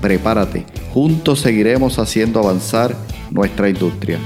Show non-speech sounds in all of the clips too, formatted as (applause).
Prepárate, juntos seguiremos haciendo avanzar nuestra industria.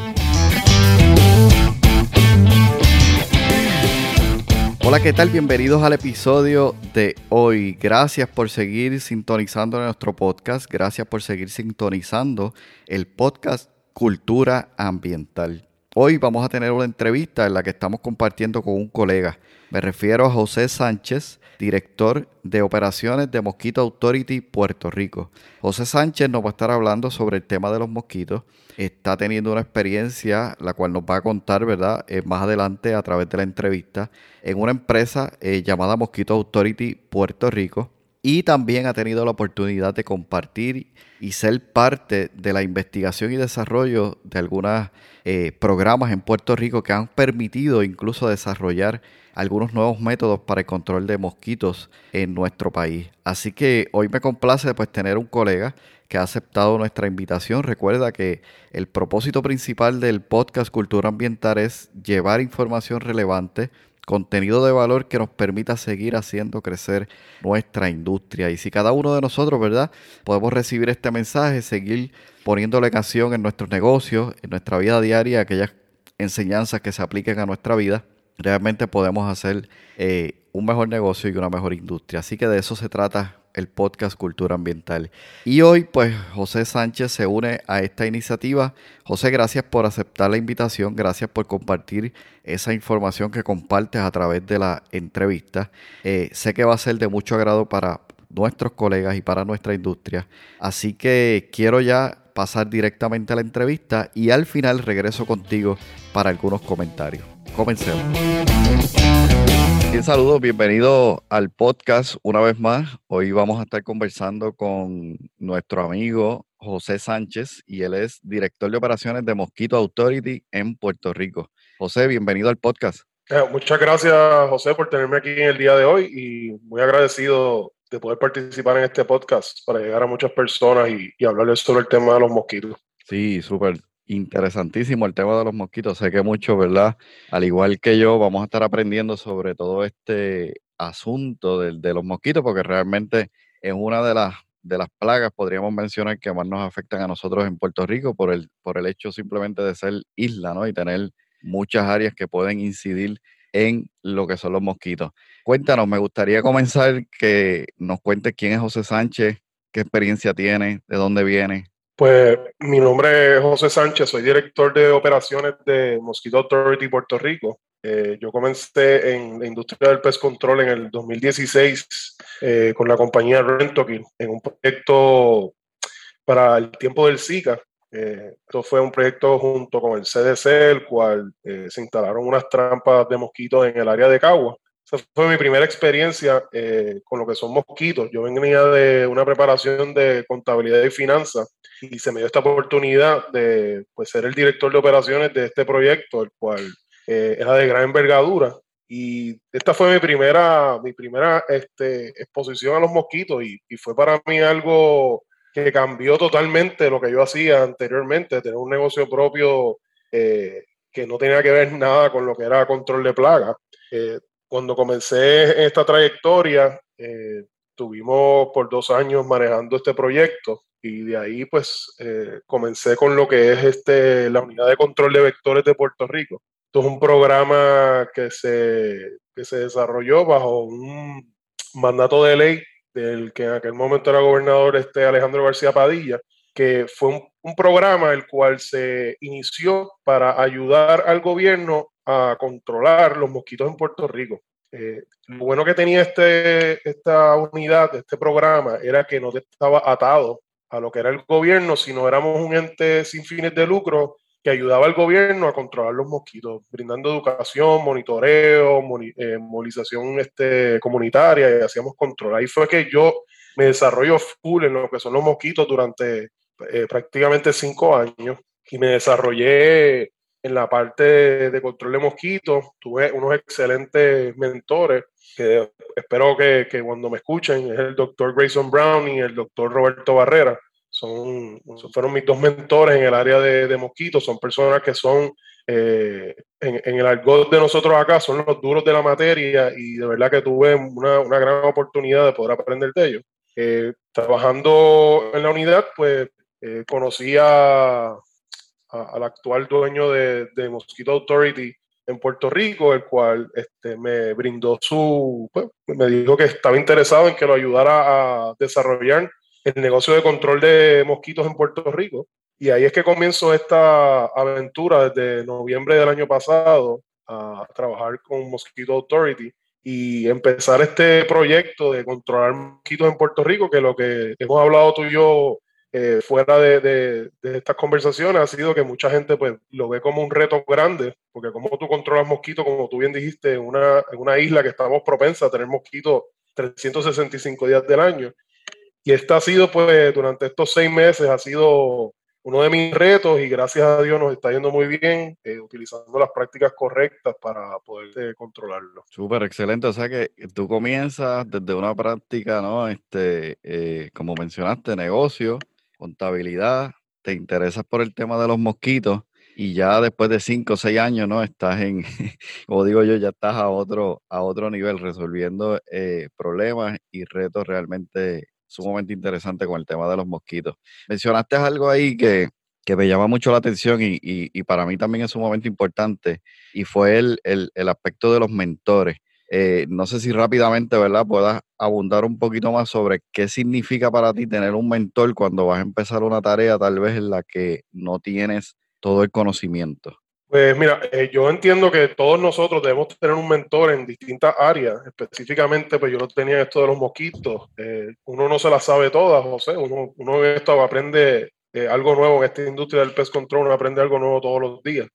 Hola, ¿qué tal? Bienvenidos al episodio de hoy. Gracias por seguir sintonizando nuestro podcast. Gracias por seguir sintonizando el podcast Cultura Ambiental. Hoy vamos a tener una entrevista en la que estamos compartiendo con un colega. Me refiero a José Sánchez, director de operaciones de Mosquito Authority Puerto Rico. José Sánchez nos va a estar hablando sobre el tema de los mosquitos. Está teniendo una experiencia, la cual nos va a contar, ¿verdad? Eh, más adelante a través de la entrevista, en una empresa eh, llamada Mosquito Authority Puerto Rico. Y también ha tenido la oportunidad de compartir y ser parte de la investigación y desarrollo de algunos eh, programas en Puerto Rico que han permitido incluso desarrollar algunos nuevos métodos para el control de mosquitos en nuestro país. Así que hoy me complace pues tener un colega que ha aceptado nuestra invitación. Recuerda que el propósito principal del podcast Cultura Ambiental es llevar información relevante, contenido de valor que nos permita seguir haciendo crecer nuestra industria. Y si cada uno de nosotros, ¿verdad? Podemos recibir este mensaje, seguir poniéndole canción en nuestros negocios, en nuestra vida diaria, aquellas enseñanzas que se apliquen a nuestra vida, realmente podemos hacer eh, un mejor negocio y una mejor industria. Así que de eso se trata el podcast Cultura Ambiental. Y hoy, pues, José Sánchez se une a esta iniciativa. José, gracias por aceptar la invitación, gracias por compartir esa información que compartes a través de la entrevista. Eh, sé que va a ser de mucho agrado para nuestros colegas y para nuestra industria. Así que quiero ya pasar directamente a la entrevista y al final regreso contigo para algunos comentarios. Comencemos. Bien, saludos, bienvenido al podcast una vez más. Hoy vamos a estar conversando con nuestro amigo José Sánchez y él es director de operaciones de Mosquito Authority en Puerto Rico. José, bienvenido al podcast. Eh, muchas gracias, José, por tenerme aquí en el día de hoy y muy agradecido de poder participar en este podcast para llegar a muchas personas y, y hablarles sobre el tema de los mosquitos. Sí, súper interesantísimo el tema de los mosquitos. Sé que muchos, ¿verdad? Al igual que yo, vamos a estar aprendiendo sobre todo este asunto de, de los mosquitos, porque realmente es una de las, de las plagas, podríamos mencionar, que más nos afectan a nosotros en Puerto Rico por el, por el hecho simplemente de ser isla, ¿no? Y tener muchas áreas que pueden incidir en lo que son los mosquitos. Cuéntanos, me gustaría comenzar que nos cuentes quién es José Sánchez, qué experiencia tiene, de dónde viene. Pues mi nombre es José Sánchez, soy director de operaciones de Mosquito Authority Puerto Rico. Eh, yo comencé en la industria del pest control en el 2016 eh, con la compañía Rentokil en un proyecto para el tiempo del Zika. Eh, esto fue un proyecto junto con el CDC, el cual eh, se instalaron unas trampas de mosquitos en el área de Cagua. Esa fue mi primera experiencia eh, con lo que son mosquitos. Yo venía de una preparación de contabilidad y finanzas y se me dio esta oportunidad de pues, ser el director de operaciones de este proyecto, el cual eh, era de gran envergadura. Y esta fue mi primera, mi primera este, exposición a los mosquitos y, y, fue para mí algo que cambió totalmente lo que yo hacía anteriormente, tener un negocio propio eh, que no tenía que ver nada con lo que era control de plagas. Eh, cuando comencé esta trayectoria, eh, tuvimos por dos años manejando este proyecto y de ahí pues eh, comencé con lo que es este, la unidad de control de vectores de Puerto Rico. Esto es un programa que se, que se desarrolló bajo un mandato de ley del que en aquel momento era gobernador este Alejandro García Padilla, que fue un, un programa el cual se inició para ayudar al gobierno a controlar los mosquitos en Puerto Rico. Eh, lo bueno que tenía este, esta unidad, este programa, era que no estaba atado a lo que era el gobierno, sino éramos un ente sin fines de lucro que ayudaba al gobierno a controlar los mosquitos, brindando educación, monitoreo, moni eh, movilización este, comunitaria y hacíamos control. Ahí fue que yo me desarrollo full en lo que son los mosquitos durante eh, prácticamente cinco años y me desarrollé en la parte de control de mosquitos. Tuve unos excelentes mentores que espero que, que cuando me escuchen es el doctor Grayson Brown y el doctor Roberto Barrera. Son, fueron mis dos mentores en el área de, de mosquitos. Son personas que son eh, en, el argot de nosotros acá son los duros de la materia y de verdad que tuve una, una gran oportunidad de poder aprender de ellos. Eh, trabajando en la unidad, pues eh, conocí a, al actual dueño de, Mosquito Authority en Puerto Rico, el cual este, me brindó su, pues, me dijo que estaba interesado en que lo ayudara a desarrollar el negocio de control de mosquitos en Puerto Rico. Y ahí es que comienzo esta aventura desde noviembre del año pasado a trabajar con Mosquito Authority y empezar este proyecto de controlar mosquitos en Puerto Rico, que lo que hemos hablado tú y yo eh, fuera de, de, estas conversaciones ha sido que mucha gente pues lo ve como un reto grande, porque como tú controlas mosquitos, como tú bien dijiste, en una, en una isla que estamos propensa a tener mosquitos 365 días del año. Y esta ha sido pues durante estos seis meses, ha sido uno de mis retos y gracias a Dios nos está yendo muy bien eh, utilizando las prácticas correctas para poder eh, controlarlo. Súper excelente, o sea que tú comienzas desde una práctica, ¿no? Este, eh, como mencionaste, negocio, contabilidad, te interesas por el tema de los mosquitos y ya después de cinco o seis años, ¿no? Estás en, (laughs) como digo yo, ya estás a otro, a otro nivel resolviendo problemas y retos realmente sumamente interesante con el tema de los mosquitos. Mencionaste algo ahí que, que me llama mucho la atención y, y, para mí también es sumamente importante y fue el, el, el aspecto de los mentores. Eh, no sé si rápidamente, ¿verdad? Puedas abundar un poquito más sobre qué significa para ti tener un mentor cuando vas a empezar una tarea tal vez en la que no tienes todo el conocimiento. Pues mira, eh, yo entiendo que todos nosotros debemos tener un mentor en distintas áreas. Específicamente, pues yo lo tenía esto de los mosquitos. Eh, uno no se las sabe todas, José. Uno, uno en esto aprende eh, algo nuevo en esta industria del pest control, uno aprende algo nuevo todos los días.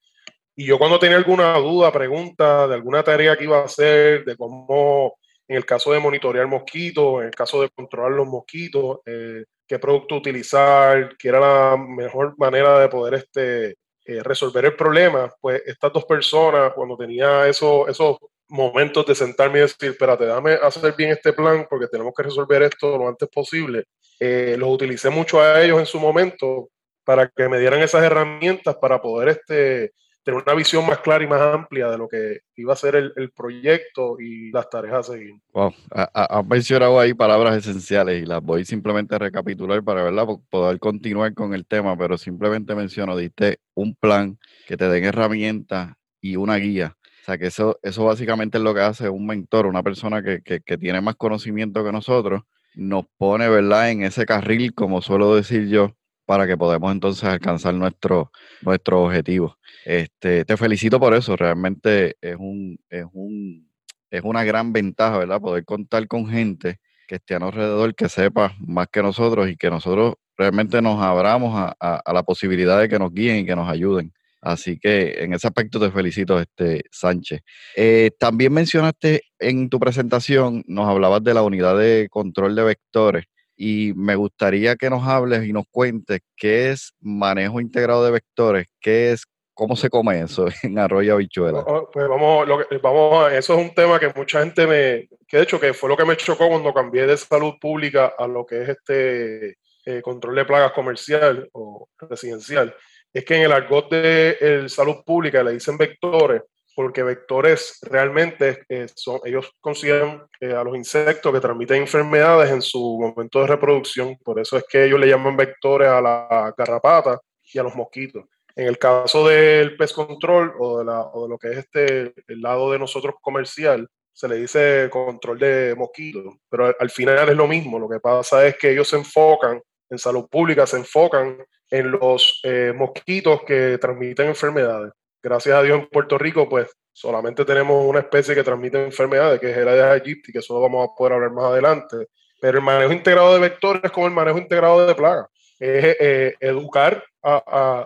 Y yo cuando tenía alguna duda, pregunta de alguna tarea que iba a hacer, de cómo, en el caso de monitorear mosquitos, en el caso de controlar los mosquitos, qué producto utilizar, qué era la mejor manera de poder este, eh, resolver el problema, pues estas dos personas, cuando tenía eso, esos momentos de sentarme y decir, espérate, dame hacer bien este plan porque tenemos que resolver esto lo antes posible, eh, los utilicé mucho a ellos en su momento para que me dieran esas herramientas para poder este, tener una visión más clara y más amplia de lo que iba a ser el, proyecto y las tareas a seguir. Wow, has mencionado ahí palabras esenciales y las voy simplemente a recapitular para ¿verdad? poder continuar con el tema, pero simplemente menciono, diste un plan que te den herramientas y una guía. O sea, que eso, eso básicamente es lo que hace un mentor, una persona que, que, que tiene más conocimiento que nosotros, nos pone, ¿verdad?, en ese carril, como suelo decir yo, para que podamos entonces alcanzar nuestro, nuestro objetivo. Este, te felicito por eso, realmente es, un, es, un, es una gran ventaja, ¿verdad? Poder contar con gente que esté a nuestro alrededor, que sepa más que nosotros y que nosotros realmente nos abramos a, la posibilidad de que nos guíen y que nos ayuden. Así que en ese aspecto te felicito, este Sánchez. Eh, también mencionaste en tu presentación, nos hablabas de la unidad de control de vectores y me gustaría que nos hables y nos cuentes qué es manejo integrado de vectores, qué es, cómo se come eso (laughs) en Arroyo Habichuela. Oh, pues vamos, lo vamos eso es un tema que mucha gente me, que de hecho que fue lo que me chocó cuando cambié de salud pública a lo que es este eh, control de plagas comercial o residencial, es que en el argot de el salud pública le dicen vectores porque vectores realmente eh, son, ellos consideran eh, a los insectos que transmiten enfermedades en su momento de reproducción, por eso es que ellos le llaman vectores a la garrapata y a los mosquitos. En el caso del pest control o de, la, lo que es este, el lado de nosotros comercial, se le dice control de mosquitos, pero al, final es lo mismo, lo que pasa es que ellos se enfocan, en salud pública se enfocan en los eh, mosquitos que transmiten enfermedades gracias a Dios en Puerto Rico, pues solamente tenemos una especie que transmite enfermedades, que es el Aedes aegypti, que eso vamos a poder hablar más adelante. Pero el manejo integrado de vectores es como el manejo integrado de plagas. Es eh, educar a,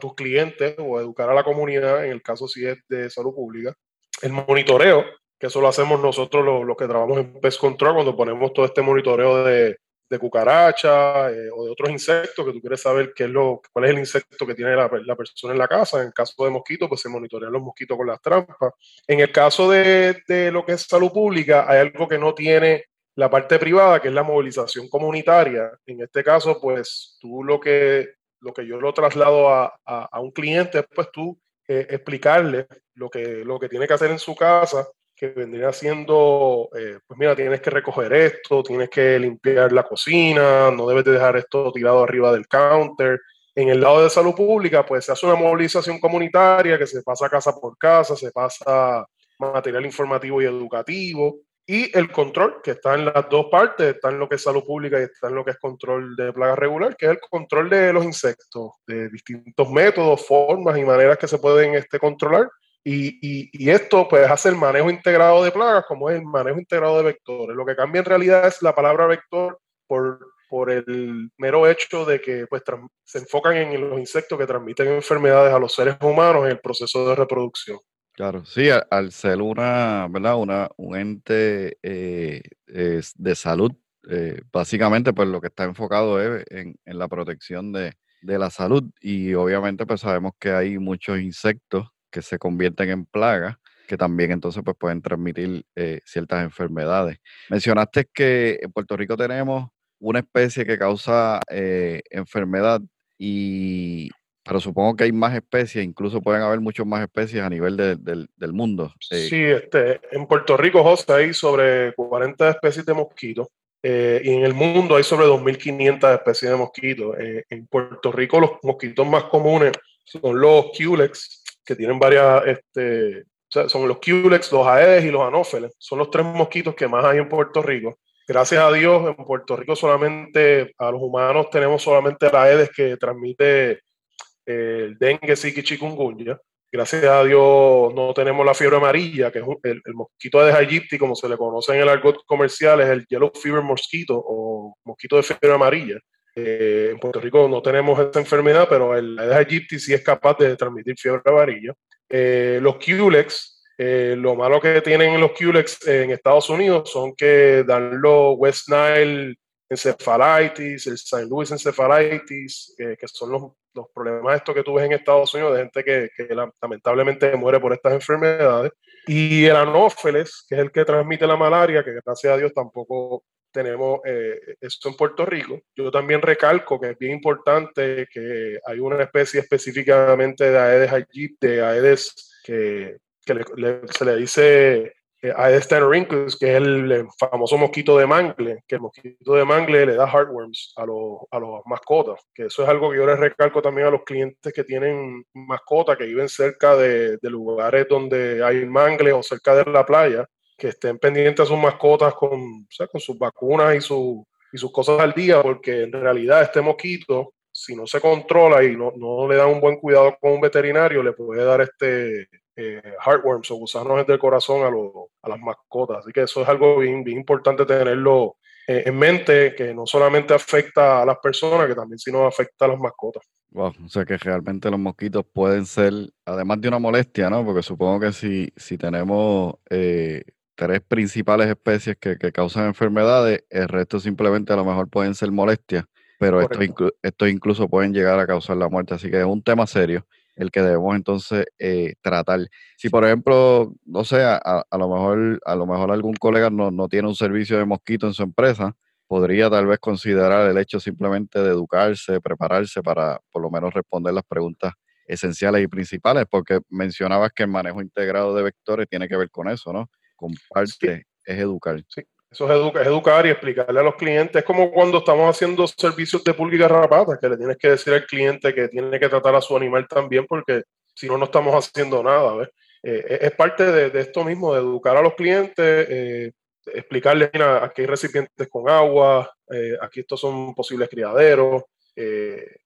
tus clientes o educar a la comunidad, en el caso si es de salud pública. El monitoreo, que eso lo hacemos nosotros los, los que trabajamos en Pest Control, cuando ponemos todo este monitoreo de, de cucaracha eh, o de otros insectos que tú quieres saber qué es lo, cuál es el insecto que tiene la, persona en la casa. En el caso de mosquitos, pues se monitorean los mosquitos con las trampas. En el caso de, de lo que es salud pública, hay algo que no tiene la parte privada, que es la movilización comunitaria. En este caso, pues tú lo que, lo que yo lo traslado a, a, un cliente, pues tú eh, explicarle lo que, lo que tiene que hacer en su casa que vendría siendo, eh, pues mira, tienes que recoger esto, tienes que limpiar la cocina, no debes de dejar esto tirado arriba del counter. En el lado de salud pública, pues se hace una movilización comunitaria que se pasa casa por casa, se pasa material informativo y educativo, y el control, que está en las dos partes, está en lo que es salud pública y está en lo que es control de plagas regular, que es el control de los insectos, de distintos métodos, formas y maneras que se pueden este, controlar y, esto pues hace el manejo integrado de plagas como es el manejo integrado de vectores. Lo que cambia en realidad es la palabra vector por, por el mero hecho de que pues se enfocan en los insectos que transmiten enfermedades a los seres humanos en el proceso de reproducción. Claro, sí, al, ser una, ¿verdad? Una, un ente eh, de salud, eh, básicamente pues lo que está enfocado es en, en la protección de, de la salud y obviamente pues sabemos que hay muchos insectos que se convierten en plagas, que también entonces pues, pueden transmitir eh, ciertas enfermedades. Mencionaste que en Puerto Rico tenemos una especie que causa eh, enfermedad y pero supongo que hay más especies, incluso pueden haber muchas más especies a nivel del mundo. Eh. sí, este, en Puerto Rico, José, hay sobre 40 especies de mosquitos y en el mundo hay sobre 2.500 especies de mosquitos. en Puerto Rico los mosquitos más comunes son los Culex, que tienen varias, este, son los Culex, los Aedes y los Anófeles. Son los tres mosquitos que más hay en Puerto Rico. Gracias a Dios, en Puerto Rico solamente, a los humanos tenemos solamente el Aedes que transmite eh, el dengue, zika y chikungunya. Gracias a Dios no tenemos la fiebre amarilla, que es el, mosquito Aedes aegypti, como se le conoce en el argot comercial, es el yellow fever mosquito o mosquito de fiebre amarilla. Eh, en Puerto Rico no tenemos esta enfermedad, pero el Aedes aegypti sí es capaz de transmitir fiebre amarilla. Eh, los Culex, eh, lo malo que tienen los Culex en Estados Unidos son que dan los West Nile encephalitis, el St. Louis encephalitis, que son los, los, problemas estos que tú ves en Estados Unidos de gente que, que lamentablemente muere por estas enfermedades. Y el anófeles, que es el que transmite la malaria, que gracias a Dios tampoco tenemos eh, esto en Puerto Rico. Yo también recalco que es bien importante que hay una especie específicamente de Aedes aegypti, de Aedes que, se le dice eh, Aedes tenorhynchus, que es el, famoso mosquito de mangle, que el mosquito de mangle le da heartworms a, los, a los mascotas, que eso es algo que yo les recalco también a los clientes que tienen mascotas, que viven cerca de lugares donde hay mangle o cerca de la playa, que estén pendientes a sus mascotas con, con sus vacunas y, su, y sus cosas al día, porque en realidad este mosquito, si no se controla y no, no le dan un buen cuidado con un veterinario, le puede dar este eh, heartworms o gusanos del corazón a, a, las mascotas. Así que eso es algo bien, bien importante tenerlo eh, en mente, que no solamente afecta a las personas, que también sino afecta a las mascotas. Wow, o sea que realmente los mosquitos pueden ser, además de una molestia, ¿no? Porque supongo que si, si tenemos eh, tres principales especies que, causan enfermedades, el resto simplemente a lo mejor pueden ser molestias, pero estos incluso pueden llegar a causar la muerte. Así que es un tema serio el que debemos entonces eh, tratar. Si por ejemplo, no sé, a, lo mejor a lo mejor algún colega no, no tiene un servicio de mosquito en su empresa, podría tal vez considerar el hecho simplemente de educarse, prepararse para por lo menos responder las preguntas esenciales y principales, porque mencionabas que el manejo integrado de vectores tiene que ver con eso, ¿no? Comparte, es educar. Sí, eso es, educar y explicarle a los clientes. Es como cuando estamos haciendo servicios de pública rapata, que le tienes que decir al cliente que tiene que tratar a su animal también, porque si no, no estamos haciendo nada. Eh, es parte de, esto mismo, de educar a los clientes, eh, explicarles, mira, aquí hay recipientes con agua, eh, aquí estos son posibles criaderos,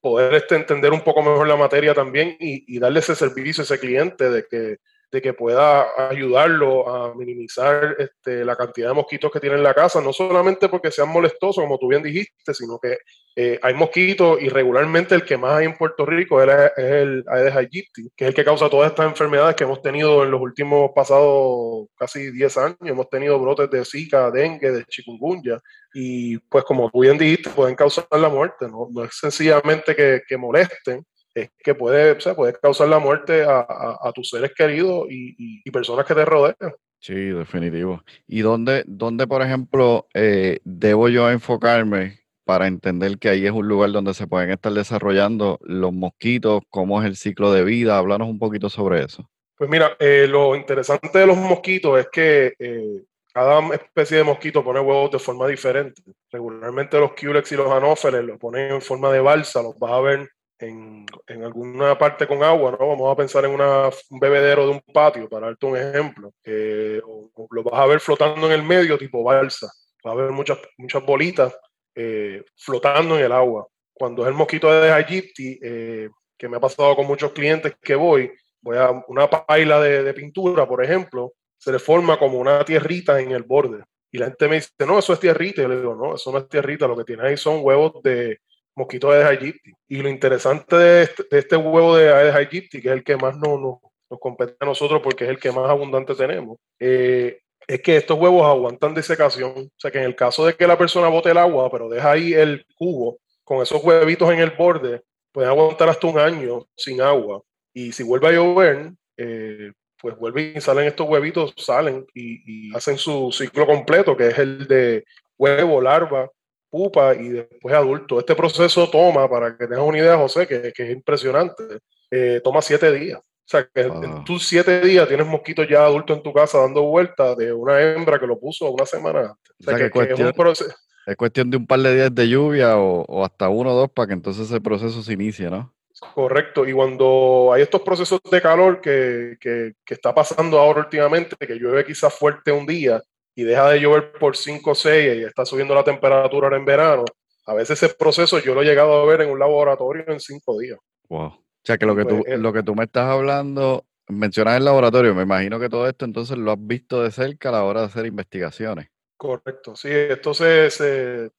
poder este, entender un poco mejor la materia también y, y darle ese servicio a ese cliente de que de que pueda ayudarlo a minimizar este, la cantidad de mosquitos que tiene en la casa, no solamente porque sean molestosos, como tú bien dijiste, sino que eh, hay mosquitos y regularmente el que más hay en Puerto Rico es, el Aedes aegypti, que es el que causa todas estas enfermedades que hemos tenido en los últimos pasados casi 10 años. Hemos tenido brotes de Zika, dengue, de chikungunya y pues como tú bien dijiste, pueden causar la muerte, no, es sencillamente que molesten, es que puede, o puede causar la muerte a, tus seres queridos y, personas que te rodean. Sí, definitivo. ¿Y dónde, dónde por ejemplo, eh, debo yo enfocarme para entender que ahí es un lugar donde se pueden estar desarrollando los mosquitos? ¿Cómo es el ciclo de vida? Háblanos un poquito sobre eso. Pues mira, eh, lo interesante de los mosquitos es que eh, cada especie de mosquito pone huevos de forma diferente. Regularmente los Culex y los anófeles los ponen en forma de balsa, los vas a ver en, alguna parte con agua, ¿no? Vamos a pensar en un bebedero de un patio, para darte un ejemplo. lo vas a ver flotando en el medio, tipo balsa. Va a haber muchas, muchas bolitas eh, flotando en el agua. Cuando es el mosquito de Aegypti, eh, que me ha pasado con muchos clientes que voy, voy a una paila de, de pintura, por ejemplo, se le forma como una tierrita en el borde. Y la gente me dice, no, eso es tierrita. Y yo le digo, no, eso no es tierrita, lo que tiene ahí son huevos de, mosquito Aedes aegypti. Y lo interesante de este, este huevo de Aedes aegypti, que es el que más no, no, nos compete a nosotros porque es el que más abundante tenemos, eh, es que estos huevos aguantan disecación. O sea que en el caso de que la persona bote el agua, pero deja ahí el cubo con esos huevitos en el borde, pueden aguantar hasta un año sin agua. Y si vuelve a llover, eh, pues vuelven y salen estos huevitos, salen y, hacen su ciclo completo, que es el de huevo, larva, pupa y después adulto. Este proceso toma, para que tengas una idea, José, que, es impresionante, eh, toma siete días. O sea, que en tus siete días tienes mosquitos ya adultos en tu casa dando vueltas de una hembra que lo puso una semana antes. O sea, que, es, cuestión, de un par de días de lluvia o, hasta uno o dos para que entonces ese proceso se inicie, ¿no? Correcto, y cuando hay estos procesos de calor que, que, que, está pasando ahora últimamente, que llueve quizás fuerte un día, y deja de llover por 5 o 6 y está subiendo la temperatura ahora en verano, a veces ese proceso yo lo he llegado a ver en un laboratorio en 5 días. Wow. O sea que lo que, tú, pues, lo que tú me estás hablando, mencionas el laboratorio, me imagino que todo esto entonces lo has visto de cerca a la hora de hacer investigaciones. Correcto, sí, entonces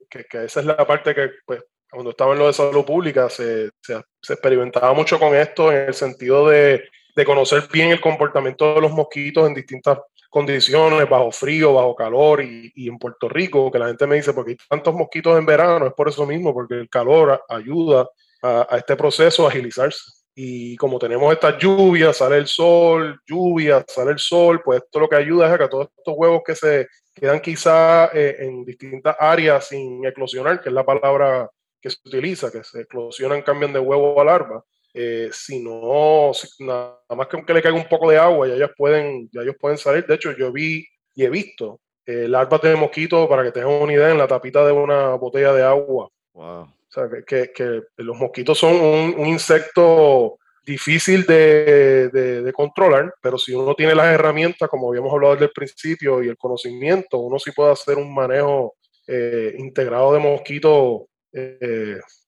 que, que, esa es la parte que pues, cuando estaba en lo de salud pública se, se, se experimentaba mucho con esto en el sentido de, de conocer bien el comportamiento de los mosquitos en distintas condiciones, bajo frío, bajo calor y, en Puerto Rico, que la gente me dice, porque hay tantos mosquitos en verano, es por eso mismo, porque el calor ayuda a, este proceso a agilizarse. Y como tenemos estas lluvias, sale el sol, lluvia, sale el sol, pues esto lo que ayuda es a que todos estos huevos que se quedan quizá eh, en distintas áreas sin eclosionar, que es la palabra que se utiliza, que se eclosionan, cambian de huevo a larva, eh, si no, nada más que aunque le caiga un poco de agua, ya ellos pueden, ya ellos pueden salir. De hecho, yo vi y he visto eh, larvas de mosquito, para que tengan una idea, en la tapita de una botella de agua. O sea, que, que, los mosquitos son un, insecto difícil de, de, controlar, pero si uno tiene las herramientas, como habíamos hablado desde el principio, y el conocimiento, uno sí puede hacer un manejo eh, integrado de mosquitos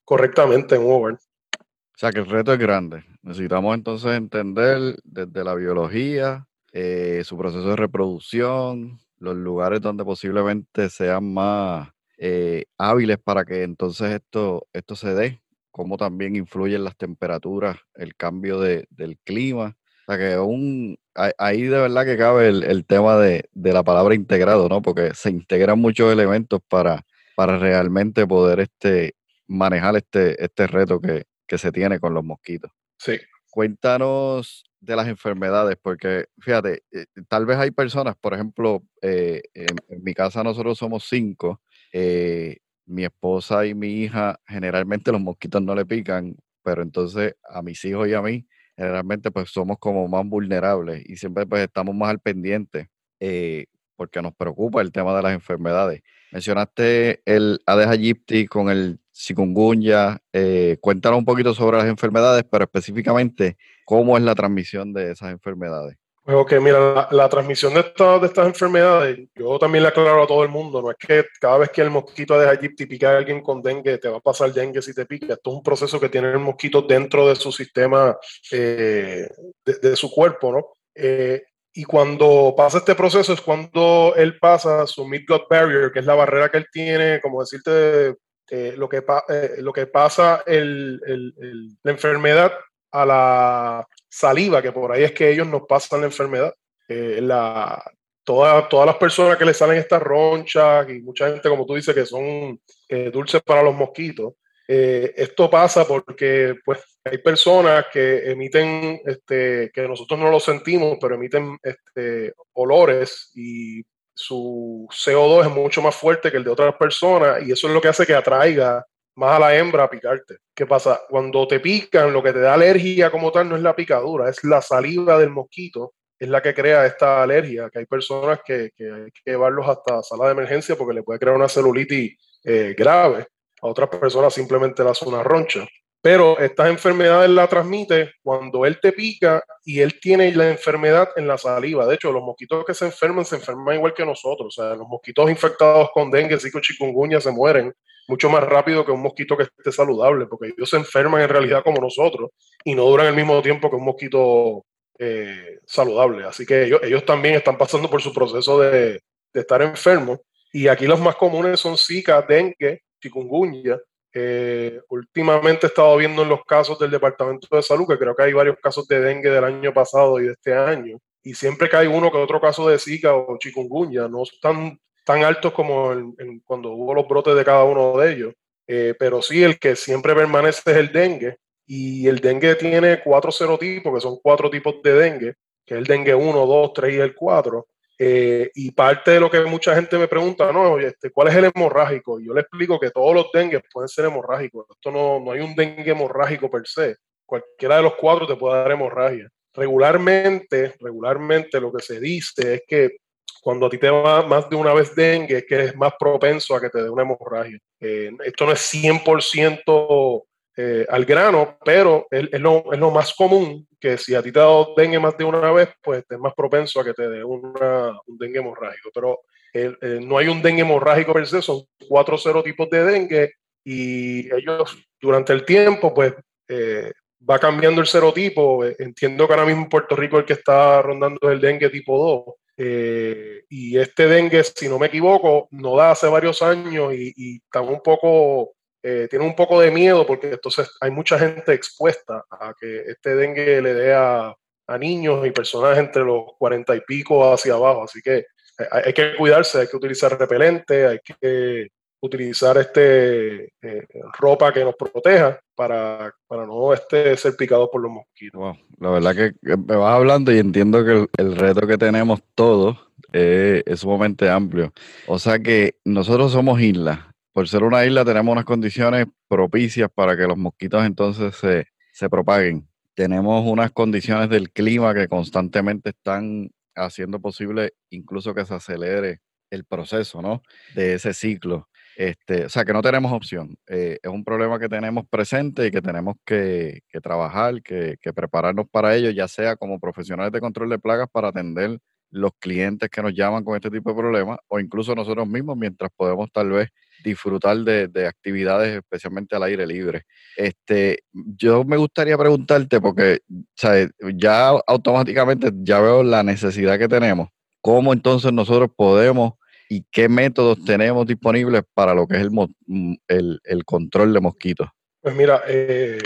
correctamente en un hogar. O sea que el reto es grande. Necesitamos entonces entender desde la biología, eh, su proceso de reproducción, los lugares donde posiblemente sean más eh, hábiles para que entonces esto, esto se dé, cómo también influyen las temperaturas, el cambio de, del clima. O sea que un, ahí de verdad que cabe el, tema de, de, la palabra integrado, ¿no? Porque se integran muchos elementos para, para realmente poder este, manejar este, este reto que, que se tiene con los mosquitos. Sí. Cuéntanos de las enfermedades, porque fíjate, eh, tal vez hay personas, por ejemplo, eh, en, mi casa nosotros somos cinco, eh, mi esposa y mi hija, generalmente los mosquitos no le pican, pero entonces a mis hijos y a mí, generalmente pues somos como más vulnerables y siempre pues estamos más al pendiente porque nos preocupa el tema de las enfermedades. Mencionaste el Aedes aegypti con el chikungunya. Eh, cuéntanos un poquito sobre las enfermedades, pero específicamente cómo es la transmisión de esas enfermedades. Pues ok, mira, la, transmisión de, estas enfermedades, yo también le aclaro a todo el mundo, no es que cada vez que el mosquito de aegypti pica a alguien con dengue, te va a pasar dengue si te pica. Esto es un proceso que tiene el mosquito dentro de su sistema, eh, de, su cuerpo, ¿no? Eh, y cuando pasa este proceso es cuando él pasa su mid-gut barrier, que es la barrera que él tiene, como decirte, eh, lo, que eh, lo que pasa el, la enfermedad a la saliva, que por ahí es que ellos nos pasan la enfermedad. Eh, la, todas las personas que le salen estas ronchas y mucha gente, como tú dices, que son dulces para los mosquitos, esto pasa porque pues, hay personas que emiten, este, que nosotros no lo sentimos, pero emiten este, olores y su CO2 es mucho más fuerte que el de otras personas y eso es lo que hace que atraiga más a la hembra a picarte. ¿Qué pasa? Cuando te pican, lo que te da alergia como tal no es la picadura, es la saliva del mosquito, es la que crea esta alergia, que hay personas que, que hay que llevarlos hasta sala de emergencia porque le puede crear una celulitis eh, grave. A otras personas simplemente le hace una roncha. Pero estas enfermedades la transmite cuando él te pica y él tiene la enfermedad en la saliva. De hecho, los mosquitos que se enferman se enferman igual que nosotros. O sea, los mosquitos infectados con dengue, zika, chikungunya se mueren mucho más rápido que un mosquito que esté saludable, porque ellos se enferman en realidad como nosotros y no duran el mismo tiempo que un mosquito eh, saludable. Así que ellos, ellos también están pasando por su proceso de, estar enfermos. Y aquí los más comunes son Zika, dengue, chikungunya eh, últimamente he estado viendo en los casos del Departamento de Salud, que creo que hay varios casos de dengue del año pasado y de este año, y siempre que hay uno que otro caso de Zika o chikungunya, no están tan altos como cuando hubo los brotes de cada uno de ellos, eh, pero sí el que siempre permanece es el dengue, y el dengue tiene cuatro serotipos, que son cuatro tipos de dengue, que es el dengue 1, 2, 3 y el 4, eh, y parte de lo que mucha gente me pregunta, no, este, ¿cuál es el hemorrágico? Y yo le explico que todos los dengues pueden ser hemorrágicos. Esto no, no hay un dengue hemorrágico per se. Cualquiera de los cuatro te puede dar hemorragia. Regularmente, regularmente lo que se dice es que cuando a ti te va más de una vez dengue, es que eres más propenso a que te dé una hemorragia. Eh, esto no es 100% eh, al grano, pero es, lo, más común que si a ti te ha dado dengue más de una vez, pues es más propenso a que te dé un dengue hemorrágico. Pero no hay un dengue hemorrágico per se, son cuatro serotipos de dengue y ellos durante el tiempo, pues eh, va cambiando el serotipo. Entiendo que ahora mismo en Puerto Rico el que está rondando es el dengue tipo 2. Eh, y este dengue, si no me equivoco, no da hace varios años y, y está un poco eh, tiene un poco de miedo porque entonces hay mucha gente expuesta a que este dengue le dé a, niños y personas entre los cuarenta y pico hacia abajo. Así que hay, que cuidarse, hay que utilizar repelente, hay que utilizar este eh, ropa que nos proteja para, para no este, ser picado por los mosquitos. La verdad que me vas hablando y entiendo que el, reto que tenemos todos es sumamente amplio. O sea que nosotros somos islas por ser una isla tenemos unas condiciones propicias para que los mosquitos entonces se, propaguen. Tenemos unas condiciones del clima que constantemente están haciendo posible incluso que se acelere el proceso, ¿no? De ese ciclo. Este, o sea, que no tenemos opción. Eh, es un problema que tenemos presente y que tenemos que, trabajar, que, que, prepararnos para ello, ya sea como profesionales de control de plagas para atender los clientes que nos llaman con este tipo de problemas o incluso nosotros mismos mientras podemos tal vez disfrutar de, actividades especialmente al aire libre. Este, yo me gustaría preguntarte porque ya automáticamente ya veo la necesidad que tenemos. ¿Cómo entonces nosotros podemos y qué métodos tenemos disponibles para lo que es el, mm, el, control de mosquitos? Pues mira, eh,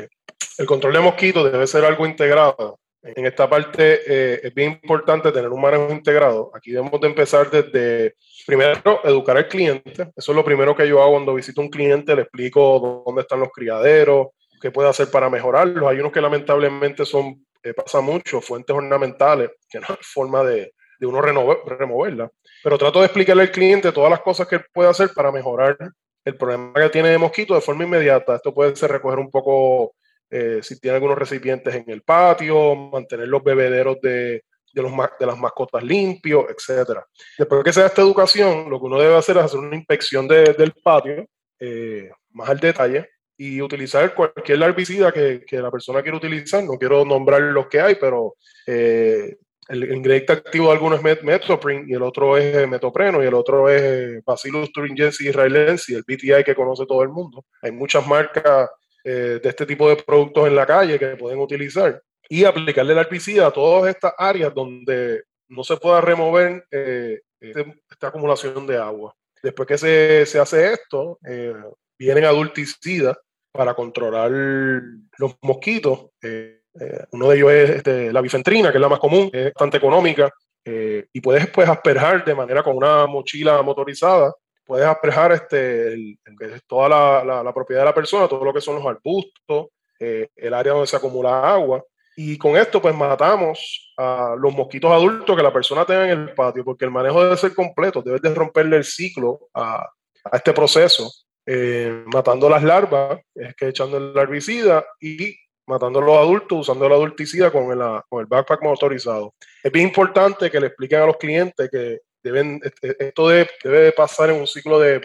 el control de mosquitos debe ser algo integrado en esta parte eh, es bien importante tener un manejo integrado. Aquí debemos de empezar desde, primero, educar al cliente. Eso es lo primero que yo hago cuando visito a un cliente, le explico dónde están los criaderos, qué puede hacer para mejorarlos. Hay unos que lamentablemente son, eh, pasa mucho, fuentes ornamentales, que no hay forma de, de uno removerlas. Pero trato de explicarle al cliente todas las cosas que él puede hacer para mejorar el problema que tiene de mosquito de forma inmediata. Esto puede ser recoger un poco eh, si tiene algunos recipientes en el patio, mantener los bebederos de, de, de las mascotas limpios, etc. Después que se da esta educación, lo que uno debe hacer es hacer una inspección del patio, eh, más al detalle, y utilizar cualquier herbicida que, que, la persona quiera utilizar. No quiero nombrar los que hay, pero eh, el ingrediente activo de algunos es Metoprin y el otro es metopreno y el otro es Bacillus thuringiensis israelensis, el BTI que conoce todo el mundo. Hay muchas marcas eh, de este tipo de productos en la calle que pueden utilizar y aplicarle la herbicida a todas estas áreas donde no se pueda remover eh, este, esta acumulación de agua. Después que se, se hace esto, eh, vienen adulticidas para controlar los mosquitos. Eh, uno de ellos es este, la bifentrina, que es la más común, es bastante económica, y puedes pues asperjar de manera con una mochila motorizada, puedes asperjar este, toda la, la, propiedad de la persona, todo lo que son los arbustos, el área donde se acumula agua, y con esto pues matamos a los mosquitos adultos que la persona tenga en el patio, porque el manejo debe ser completo, debes de romperle el ciclo a, a este proceso, eh, matando las larvas, es que echando el larvicida y matando a los adultos usando el adulticida con el, con el backpack motorizado. Es bien importante que le expliquen a los clientes que deben, esto debe, debe pasar en un ciclo de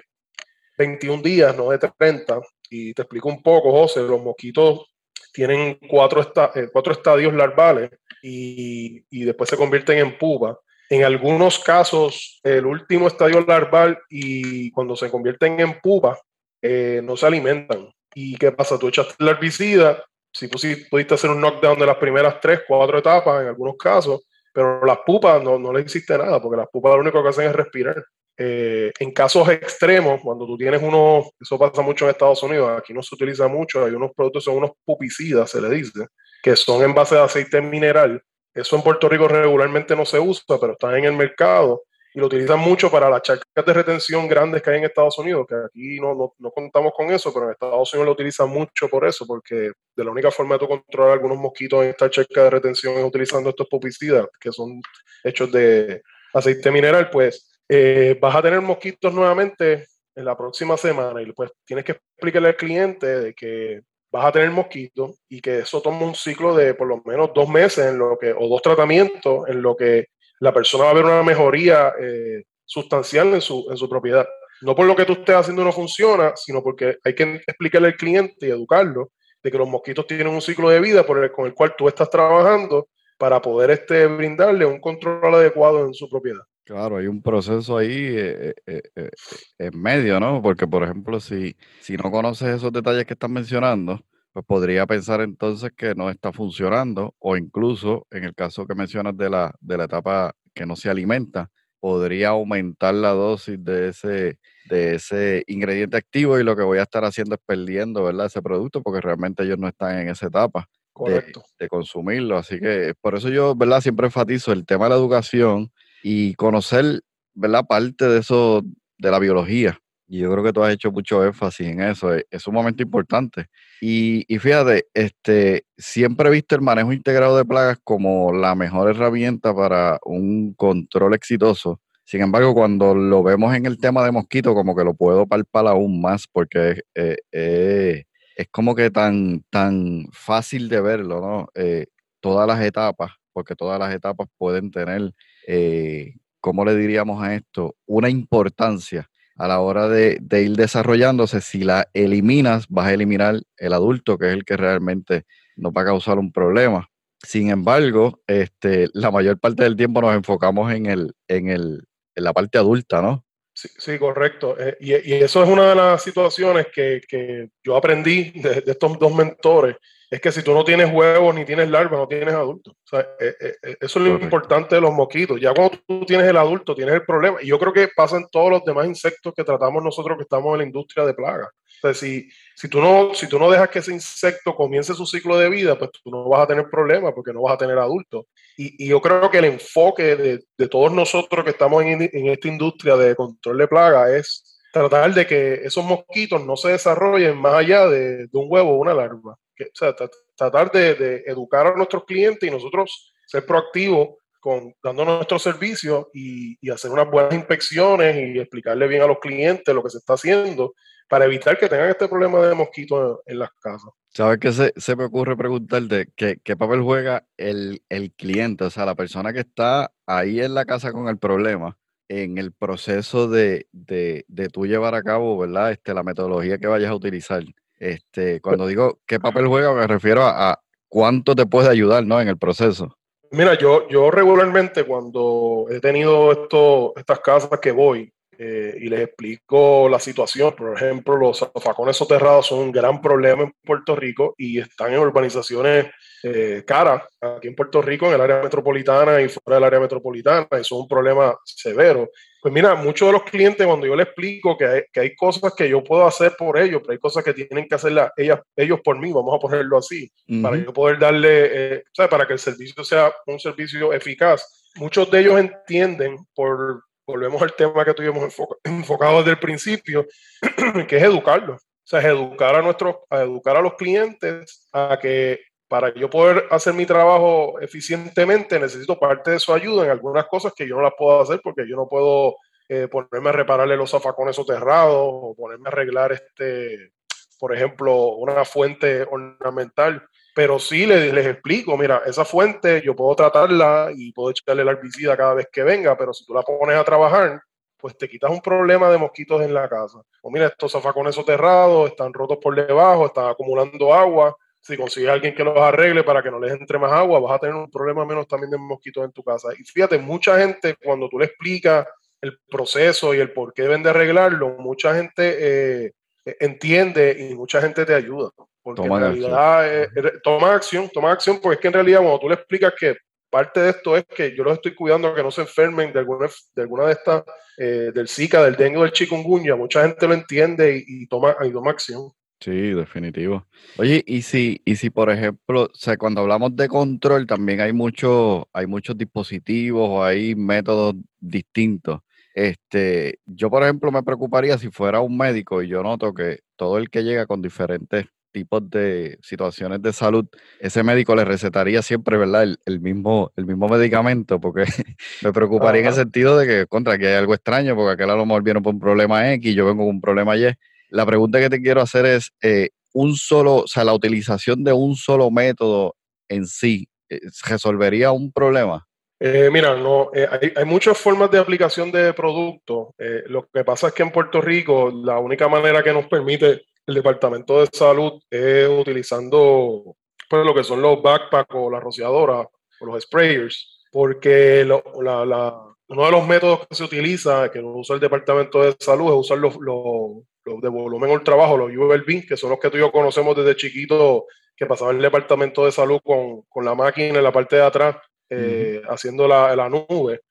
21 días, no de 30. Y te explico un poco, José, los mosquitos tienen cuatro, eh, cuatro estadios larvales y, y, después se convierten en pupa. En algunos casos, el último estadio larval y cuando se convierten en pupa, eh, no se alimentan. ¿Y qué pasa? Tú echaste el herbicida, si pudiste hacer un knockdown de las primeras tres, cuatro etapas en algunos casos, pero las pupas no, no les existe nada, porque las pupas lo único que hacen es respirar. Eh, en casos extremos, cuando tú tienes unos, eso pasa mucho en Estados Unidos, aquí no se utiliza mucho, hay unos productos, son unos pupicidas, se le dice, que son en base de aceite mineral. Eso en Puerto Rico regularmente no se usa, pero está en el mercado y lo utilizan mucho para las charcas de retención grandes que hay en Estados Unidos, que aquí no, no, no, contamos con eso, pero en Estados Unidos lo utilizan mucho por eso, porque de la única forma de controlar algunos mosquitos en esta charca de retención es utilizando estos pupicidas, que son hechos de aceite mineral, pues eh, vas a tener mosquitos nuevamente en la próxima semana y pues tienes que explicarle al cliente de que vas a tener mosquitos y que eso toma un ciclo de por lo menos dos meses en lo que, o dos tratamientos en lo que la persona va a ver una mejoría eh, sustancial en su, en su propiedad. No por lo que tú estés haciendo no funciona, sino porque hay que explicarle al cliente y educarlo de que los mosquitos tienen un ciclo de vida con el cual tú estás trabajando para poder este, brindarle un control adecuado en su propiedad. Claro, hay un proceso ahí eh, eh, en medio, ¿no? Porque, por ejemplo, si, si no conoces esos detalles que estás mencionando, pues podría pensar entonces que no está funcionando o incluso en el caso que mencionas de la, de la etapa que no se alimenta, podría aumentar la dosis de ese, de ese ingrediente activo y lo que voy a estar haciendo es perdiendo, ¿verdad? Ese producto porque realmente ellos no están en esa etapa de, de, consumirlo. Así que por eso yo, ¿verdad? Siempre enfatizo el tema de la educación y conocer, ¿verdad? Parte de eso, de la biología. Y yo creo que tú has hecho mucho énfasis en eso, es, es sumamente importante. Y, y, fíjate, este, siempre he visto el manejo integrado de plagas como la mejor herramienta para un control exitoso. Sin embargo, cuando lo vemos en el tema de mosquito, como que lo puedo palpar aún más porque eh, eh, es como que tan, tan fácil de verlo, ¿no? Eh, todas las etapas, porque todas las etapas pueden tener eh, ¿cómo le diríamos a esto? Una importancia a la hora de, ir desarrollándose. Si la eliminas, vas a eliminar el adulto, que es el que realmente nos va a causar un problema. Sin embargo, este, la mayor parte del tiempo nos enfocamos en, el, en, el, en la parte adulta, ¿no? Sí, correcto. Eh, y, eso es una de las situaciones que, yo aprendí de, estos dos mentores es que si tú no tienes huevos ni tienes larvas, no tienes adulto. O sea, eh, eh, eh, eso es lo importante de los mosquitos. Ya cuando tú tienes el adulto, tienes el problema. Y yo creo que pasa en todos los demás insectos que tratamos nosotros que estamos en la industria de plagas. O sea, si, si, tú no, si tú no dejas que ese insecto comience su ciclo de vida, pues tú no vas a tener problemas porque no vas a tener adulto. Y, y yo creo que el enfoque de, de todos nosotros que estamos en, en esta industria de control de plagas es tratar de que esos mosquitos no se desarrollen más allá de, de un huevo o una larva o sea, tratar de, educar a nuestros clientes y nosotros ser proactivos con dando nuestros servicios y, hacer unas buenas inspecciones y explicarle bien a los clientes lo que se está haciendo para evitar que tengan este problema de mosquitos en, las casas. ¿Sabes qué se, me ocurre preguntarte? ¿qué, ¿Qué, papel juega el, el, cliente, o sea, la persona que está ahí en la casa con el problema, en el proceso de, de, de tú llevar a cabo, ¿verdad? Este, la metodología que vayas a utilizar. Este, cuando digo qué papel juega, me refiero a, cuánto te puede ayudar ¿no? en el proceso. Mira, yo, yo regularmente cuando he tenido esto, estas casas que voy, eh, y les explico la situación. Por ejemplo, los zafacones soterrados son un gran problema en Puerto Rico y están en urbanizaciones eh, caras aquí en Puerto Rico, en el área metropolitana y fuera del área metropolitana. Eso es un problema severo. Pues mira, muchos de los clientes, cuando yo les explico que hay, que hay cosas que yo puedo hacer por ellos, pero hay cosas que tienen que hacer ellas, ellos por mí, vamos a ponerlo así, para yo poder darle, eh, para que el servicio sea un servicio eficaz. Muchos de ellos entienden por volvemos al tema que tuvimos enfocado desde el principio, (clears throat) que es educarlos. O sea, es educar a nuestros, educar a los clientes a que para yo poder hacer mi trabajo eficientemente necesito parte de su ayuda en algunas cosas que yo no las puedo hacer porque yo no puedo eh, ponerme a repararle los zafacones soterrados o ponerme a arreglar este, por ejemplo, una fuente ornamental pero sí les, explico, mira, esa fuente yo puedo tratarla y puedo echarle el herbicida cada vez que venga, pero si tú la pones a trabajar, pues te quitas un problema de mosquitos en la casa. O mira, estos zafacones soterrados están rotos por debajo, están acumulando agua. Si consigues a alguien que los arregle para que no les entre más agua, vas a tener un problema menos también de mosquitos en tu casa. Y fíjate, mucha gente, cuando tú le explicas el proceso y el por qué deben de arreglarlo, mucha gente eh, entiende y mucha gente te ayuda. Porque en realidad acción. toma acción, toma acción, porque es que en realidad cuando tú le explicas que parte de esto es que yo los estoy cuidando que no se enfermen de alguna de, alguna de estas, eh, del Zika, del dengue del chikungunya, mucha gente lo entiende y, toma, y toma acción. Sí, definitivo. Oye, y si, y si por ejemplo, o sea, cuando hablamos de control, también hay mucho, hay muchos dispositivos o hay métodos distintos. Este, yo, por ejemplo, me preocuparía si fuera un médico y yo noto que todo el que llega con diferentes tipos de situaciones de salud, ese médico le recetaría siempre, ¿verdad? El, mismo, el mismo medicamento, porque (laughs) me preocuparía en el sentido de que, contra, que hay algo extraño, porque aquel a lo mejor viene por un problema X, yo vengo con un problema Y. La pregunta que te quiero hacer es, eh, un solo, o sea, la utilización de un solo método en sí, eh, ¿resolvería un problema? Eh, mira, no, hay, hay, muchas formas de aplicación de productos. lo que pasa es que en Puerto Rico la única manera que nos permite el Departamento de Salud es utilizando pues, lo que son los backpacks o las rociadoras o los sprayers, porque uno de los métodos que se utiliza, que no usa el Departamento de Salud, es usar los, de volumen o trabajo, los UVB, que son los que tú y yo conocemos desde chiquito, que pasaban en el Departamento de Salud con, la máquina en la parte de atrás, eh, haciendo la, la nube.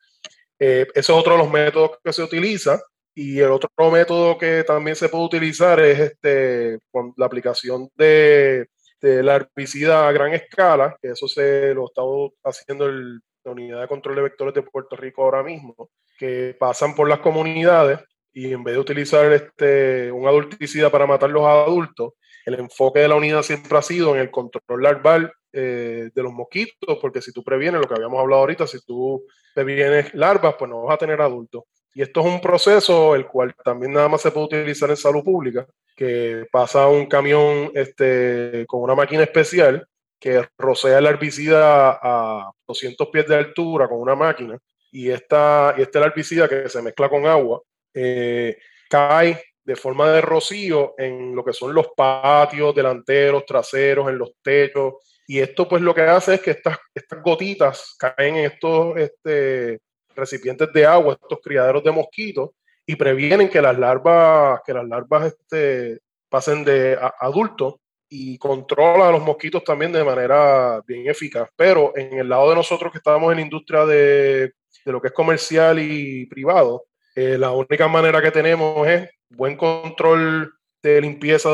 Eh, ese es otro de los métodos que se utiliza. Y el otro método que también se puede utilizar es este, la aplicación de, la herbicida a gran escala, que eso se lo está haciendo la Unidad de Control de Vectores de Puerto Rico ahora mismo, que pasan por las comunidades y en vez de utilizar este, un adulticida para matar los adultos, el enfoque de la unidad siempre ha sido en el control larval eh, de los mosquitos, porque si tú previenes lo que habíamos hablado ahorita, si tú previenes larvas, pues no vas a tener adultos. Y esto es un proceso el cual también nada más se puede utilizar en salud pública, que pasa un camión este, con una máquina especial que rocea el herbicida a 200 pies de altura con una máquina y, esta, y este herbicida que se mezcla con agua eh, cae de forma de rocío en lo que son los patios delanteros, traseros, en los techos. Y esto pues lo que hace es que estas, estas gotitas caen en estos este, recipientes de agua, estos criaderos de mosquitos, y previenen que las larvas, que las larvas este, pasen de adultos y controla a los mosquitos también de manera bien eficaz. Pero en el lado de nosotros que estamos en la industria de, de lo que es comercial y privado, eh, la única manera que tenemos es buen control de limpieza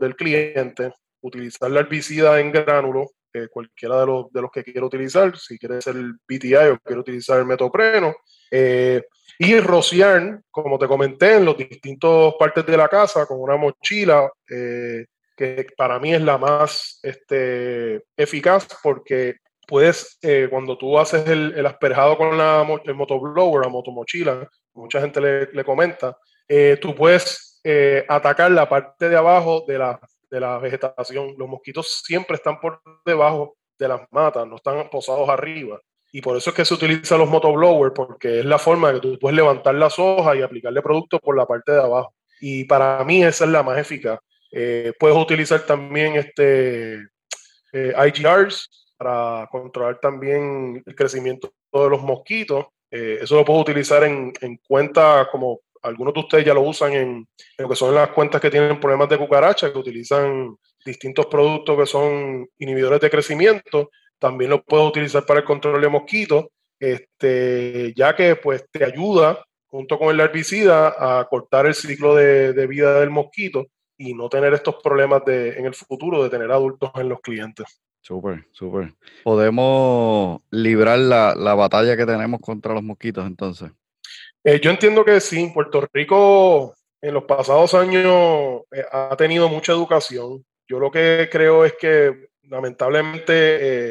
del cliente, utilizar la herbicida en gránulo, cualquiera de los, de los que quiero utilizar, si quiere ser el PTI o quiero utilizar el metopreno, eh, y rociar, como te comenté, en los distintos partes de la casa con una mochila, eh, que para mí es la más este, eficaz porque puedes, eh, cuando tú haces el, el, asperjado con la, el motoblower, la motomochila, mucha gente le, le comenta, tú puedes atacar la parte de abajo de la, de la vegetación. Los mosquitos siempre están por debajo de las matas, no están posados arriba. Y por eso es que se utilizan los motoblowers, porque es la forma de que tú puedes levantar las hojas y aplicarle producto por la parte de abajo. Y para mí esa es la más eficaz. Eh, puedes utilizar también este, eh, IGRs para controlar también el crecimiento de los mosquitos. Eh, eso lo puedo utilizar en, en cuentas como algunos de ustedes ya lo usan en, lo que son las cuentas que tienen problemas de cucaracha, que utilizan distintos productos que son inhibidores de crecimiento. También lo puedes utilizar para el control de mosquitos, este, ya que pues te ayuda junto con el herbicida a cortar el ciclo de, vida del mosquito y no tener estos problemas de, en el futuro de tener adultos en los clientes. Súper, súper. ¿Podemos librar la, la, batalla que tenemos contra los mosquitos entonces? Eh, yo entiendo que sí. Puerto Rico en los pasados años eh, ha tenido mucha educación. Yo lo que creo es que lamentablemente,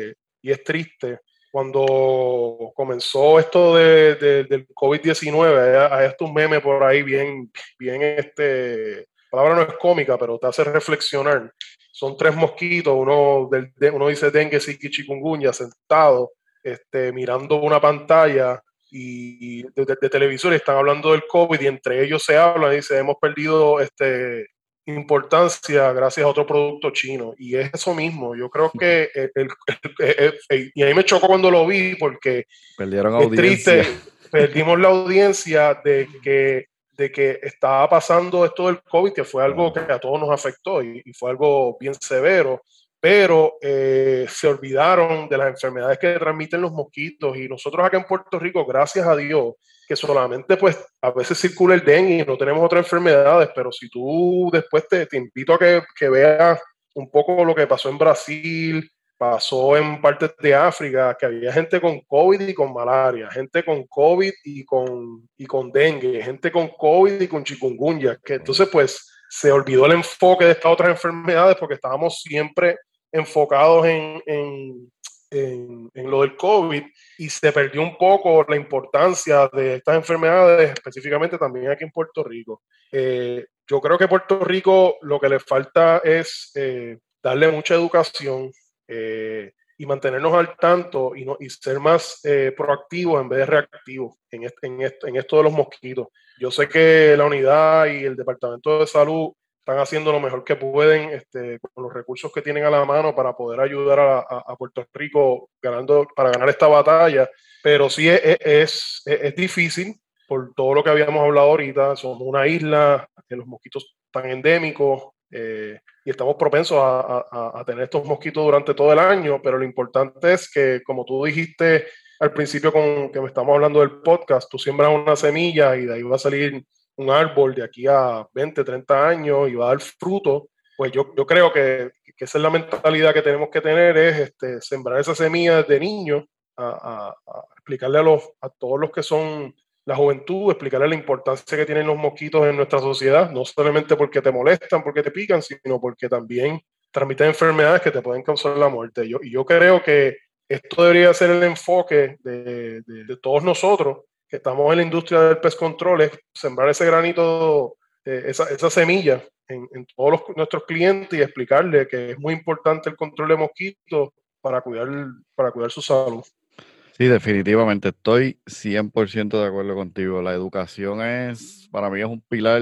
eh, y es triste, cuando comenzó esto de, de, del COVID-19, hay estos memes por ahí bien, bien este, la palabra no es cómica, pero te hace reflexionar son tres mosquitos, uno, del, uno dice dengue, zika chikungunya, sentado, este, mirando una pantalla y, de, televisor y están hablando del COVID y entre ellos se habla y dice, hemos perdido este, importancia gracias a otro producto chino. Y es eso mismo, yo creo que, el, y ahí me chocó cuando lo vi porque Perdieron es triste, (laughs) perdimos la audiencia de que de que estaba pasando esto del COVID, que fue algo que a todos nos afectó y, fue algo bien severo, pero eh, se olvidaron de las enfermedades que transmiten los mosquitos. Y nosotros acá en Puerto Rico, gracias a Dios, que solamente pues a veces circula el dengue y no tenemos otras enfermedades, pero si tú después te, invito a que, que veas un poco lo que pasó en Brasil, pasó en partes de África que había gente con COVID y con malaria, gente con COVID y con, y con dengue, gente con COVID y con chikungunya, que entonces pues se olvidó el enfoque de estas otras enfermedades porque estábamos siempre enfocados en, en, en, lo del COVID y se perdió un poco la importancia de estas enfermedades, específicamente también aquí en Puerto Rico. Eh, yo creo que Puerto Rico lo que le falta es eh, darle mucha educación, eh, y mantenernos al tanto y, no, y ser más proactivos en vez de reactivos en, en, esto de los mosquitos. Yo sé que la unidad y el Departamento de Salud están haciendo lo mejor que pueden este, con los recursos que tienen a la mano para poder ayudar a, Puerto Rico ganando, para ganar esta batalla, pero sí es, es, difícil por todo lo que habíamos hablado ahorita. Somos una isla, que los mosquitos están endémicos, eh, y estamos propensos a, tener estos mosquitos durante todo el año, pero lo importante es que, como tú dijiste al principio con que me estamos hablando del podcast, tú siembras una semilla y de ahí va a salir un árbol de aquí a 20, 30 años y va a dar fruto, pues yo, yo creo que, que esa es la mentalidad que tenemos que tener, es este, sembrar esa semilla desde niños, a, a, explicarle a, los, a todos los que son la juventud, explicarle la importancia que tienen los mosquitos en nuestra sociedad, no solamente porque te molestan, porque te pican, sino porque también transmiten enfermedades que te pueden causar la muerte. Yo, y yo creo que esto debería ser el enfoque de, de, todos nosotros que estamos en la industria del pest control, es sembrar ese granito, eh, esa, esa, semilla en, todos los, nuestros clientes y explicarle que es muy importante el control de mosquitos para cuidar, para cuidar su salud. Sí, definitivamente estoy 100% de acuerdo contigo. La educación es, para mí es un pilar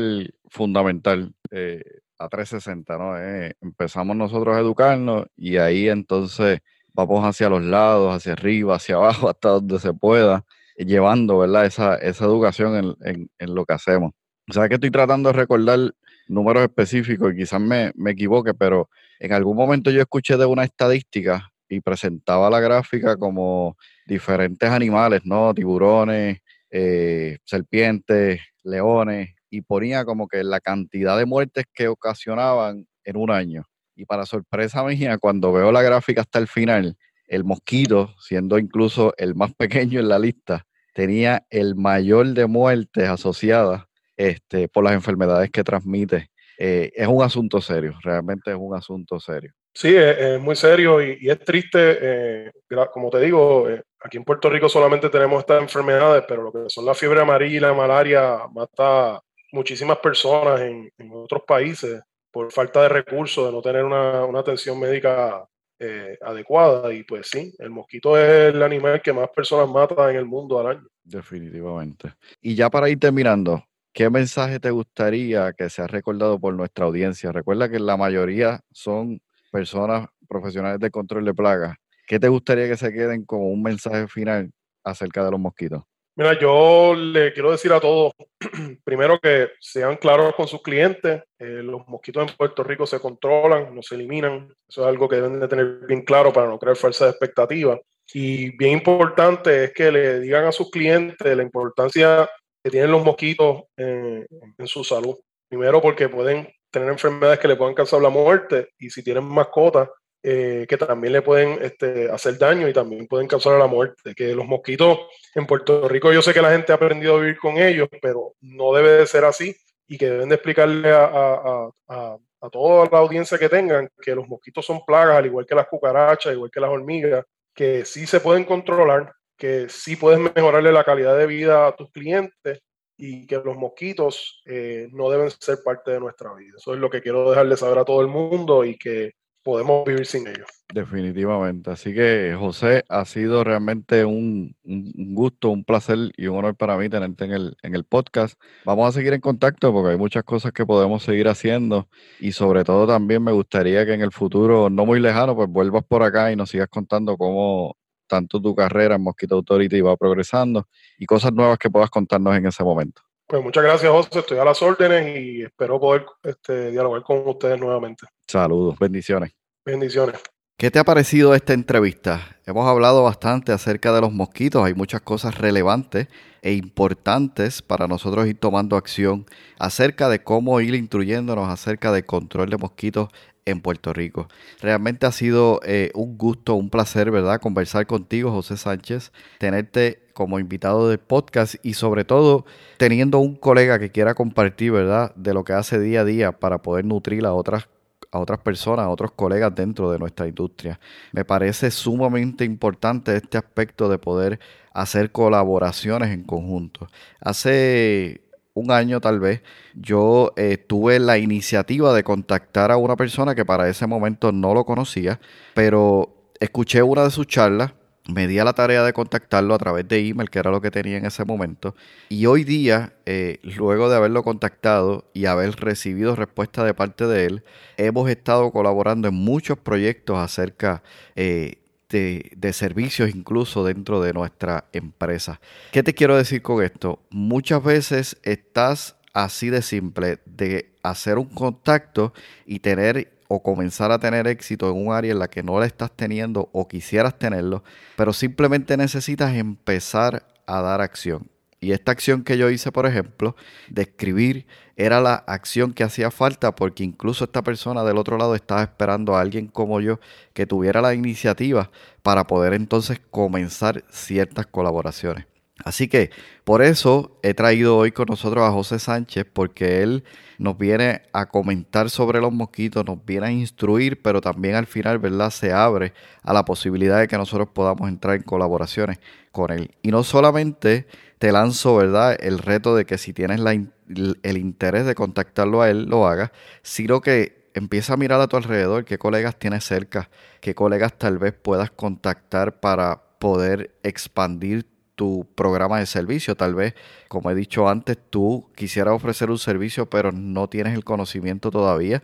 fundamental eh, a 360, ¿no? Eh, empezamos nosotros a educarnos y ahí entonces vamos hacia los lados, hacia arriba, hacia (laughs) abajo, hasta donde se pueda, llevando, ¿verdad? Esa, esa educación en, en, lo que hacemos. O sea que estoy tratando de recordar números específicos y quizás me, me equivoque, pero en algún momento yo escuché de una estadística y presentaba la gráfica como diferentes animales, ¿no? Tiburones, eh, serpientes, leones, y ponía como que la cantidad de muertes que ocasionaban en un año. Y para sorpresa mía, cuando veo la gráfica hasta el final, el mosquito, siendo incluso el más (laughs) pequeño en la lista, tenía el mayor de muertes asociadas este, por las enfermedades que transmite. Eh, es un asunto serio, realmente es un asunto serio. Sí, es, muy serio y, es triste. Eh, como te digo, eh, aquí en Puerto Rico solamente tenemos estas enfermedades, pero lo que son la fiebre amarilla y la malaria mata muchísimas personas en, otros países por falta de recursos, de no tener una, atención médica eh, adecuada. Y pues sí, el mosquito es el animal que más personas mata en el mundo al año. Definitivamente. Y ya para ir terminando, ¿qué mensaje te gustaría que sea recordado por nuestra audiencia? Recuerda que la mayoría son personas profesionales de control de plagas, ¿qué te gustaría que se queden como un mensaje final acerca de los mosquitos? Mira, yo le quiero decir a todos, (clears throat) primero que sean claros con sus clientes, eh, los mosquitos en Puerto Rico se controlan, no se eliminan, eso es algo que deben de tener bien claro para no crear falsas expectativas. Y bien importante es que le digan a sus clientes la importancia que tienen los mosquitos en, en su salud. Primero porque pueden tener enfermedades que le puedan causar la muerte y si tienen mascotas, eh, que también le pueden este, hacer daño y también pueden causar la muerte. Que los mosquitos en Puerto Rico, yo sé que la gente ha aprendido a vivir con ellos, pero no debe de ser así y que deben de explicarle a, a, a, toda la audiencia que tengan que los mosquitos son plagas, al igual que las cucarachas, igual que las hormigas, que sí se pueden controlar, que sí puedes mejorarle la calidad de vida a tus clientes y que los mosquitos eh, no deben ser parte de nuestra vida. Eso es lo que quiero dejarle saber a todo el mundo y que podemos vivir sin ellos. Definitivamente. Así que, José, ha sido realmente un, gusto, un placer y un honor para mí tenerte en el, en el podcast. Vamos a seguir en contacto porque hay muchas cosas que podemos seguir haciendo y sobre todo también me gustaría que en el futuro, no muy lejano, pues vuelvas por acá y nos sigas contando cómo tanto tu carrera en Mosquito Authority va progresando y cosas nuevas que puedas contarnos en ese momento. Pues muchas gracias, José. Estoy a las órdenes y espero poder este, dialogar con ustedes nuevamente. Saludos, bendiciones. Bendiciones. ¿Qué te ha parecido esta entrevista? Hemos hablado bastante acerca de los mosquitos, hay muchas cosas relevantes e importantes para nosotros ir tomando acción acerca de cómo ir instruyéndonos acerca del control de mosquitos en Puerto Rico. Realmente ha sido eh, un gusto, un placer, ¿verdad? Conversar contigo, José Sánchez, tenerte como invitado del podcast y sobre todo teniendo un colega que quiera compartir, ¿verdad? De lo que hace día a día para poder nutrir a otras a otras personas, a otros colegas dentro de nuestra industria. Me parece sumamente importante este aspecto de poder hacer colaboraciones en conjunto. Hace un año tal vez, yo eh, tuve la iniciativa de contactar a una persona que para ese momento no lo conocía, pero escuché una de sus charlas, me di a la tarea de contactarlo a través de email, que era lo que tenía en ese momento, y hoy día, eh, luego de haberlo contactado y haber recibido respuesta de parte de él, hemos estado colaborando en muchos proyectos acerca eh, de, servicios incluso dentro de nuestra empresa. ¿Qué te quiero decir con esto? Muchas veces estás así de simple de hacer un contacto y tener o comenzar a tener éxito en un área en la que no la estás teniendo o quisieras tenerlo, pero simplemente necesitas empezar a dar acción. Y esta acción que yo hice, por ejemplo, de escribir, era la acción que hacía falta porque incluso esta persona del otro lado estaba esperando a alguien como yo que tuviera la iniciativa para poder entonces comenzar ciertas colaboraciones. Así que por eso he traído hoy con nosotros a José Sánchez, porque él nos viene a comentar sobre los mosquitos, nos viene a instruir, pero también al final, ¿verdad? Se abre a la posibilidad de que nosotros podamos entrar en colaboraciones con él. Y no solamente te lanzo, ¿verdad? El reto de que si tienes el interés de contactarlo a él, lo hagas, sino que empieza a mirar a tu alrededor, qué colegas tienes cerca, qué colegas tal vez puedas contactar para poder expandir tu programa de servicio. Tal vez, como he dicho antes, tú quisieras ofrecer un servicio, pero no tienes el conocimiento todavía,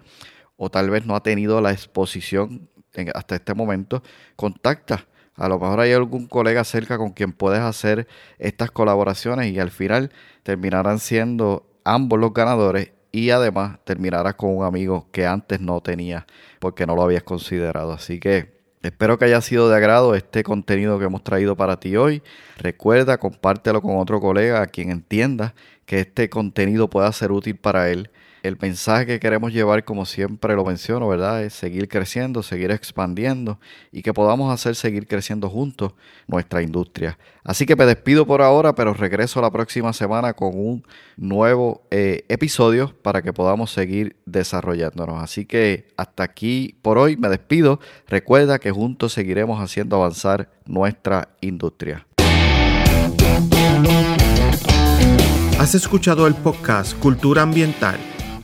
o tal vez no ha tenido la exposición hasta este momento. Contacta a lo mejor hay algún colega cerca con quien puedes hacer estas colaboraciones y al final terminarán siendo ambos los ganadores y además terminarás con un amigo que antes no tenías porque no lo habías considerado. Así que espero que haya sido de agrado este contenido que hemos traído para ti hoy. Recuerda, compártelo con otro colega a quien entienda que este contenido pueda ser útil para él el mensaje que queremos llevar, como siempre lo menciono, ¿verdad? Es seguir creciendo, seguir expandiendo y que podamos hacer seguir creciendo juntos nuestra industria. Así que me despido por ahora, pero regreso la próxima semana con un nuevo eh, episodio para que podamos seguir desarrollándonos. Así que hasta aquí por hoy me despido. Recuerda que juntos seguiremos haciendo avanzar nuestra industria. Has escuchado el podcast Cultura Ambiental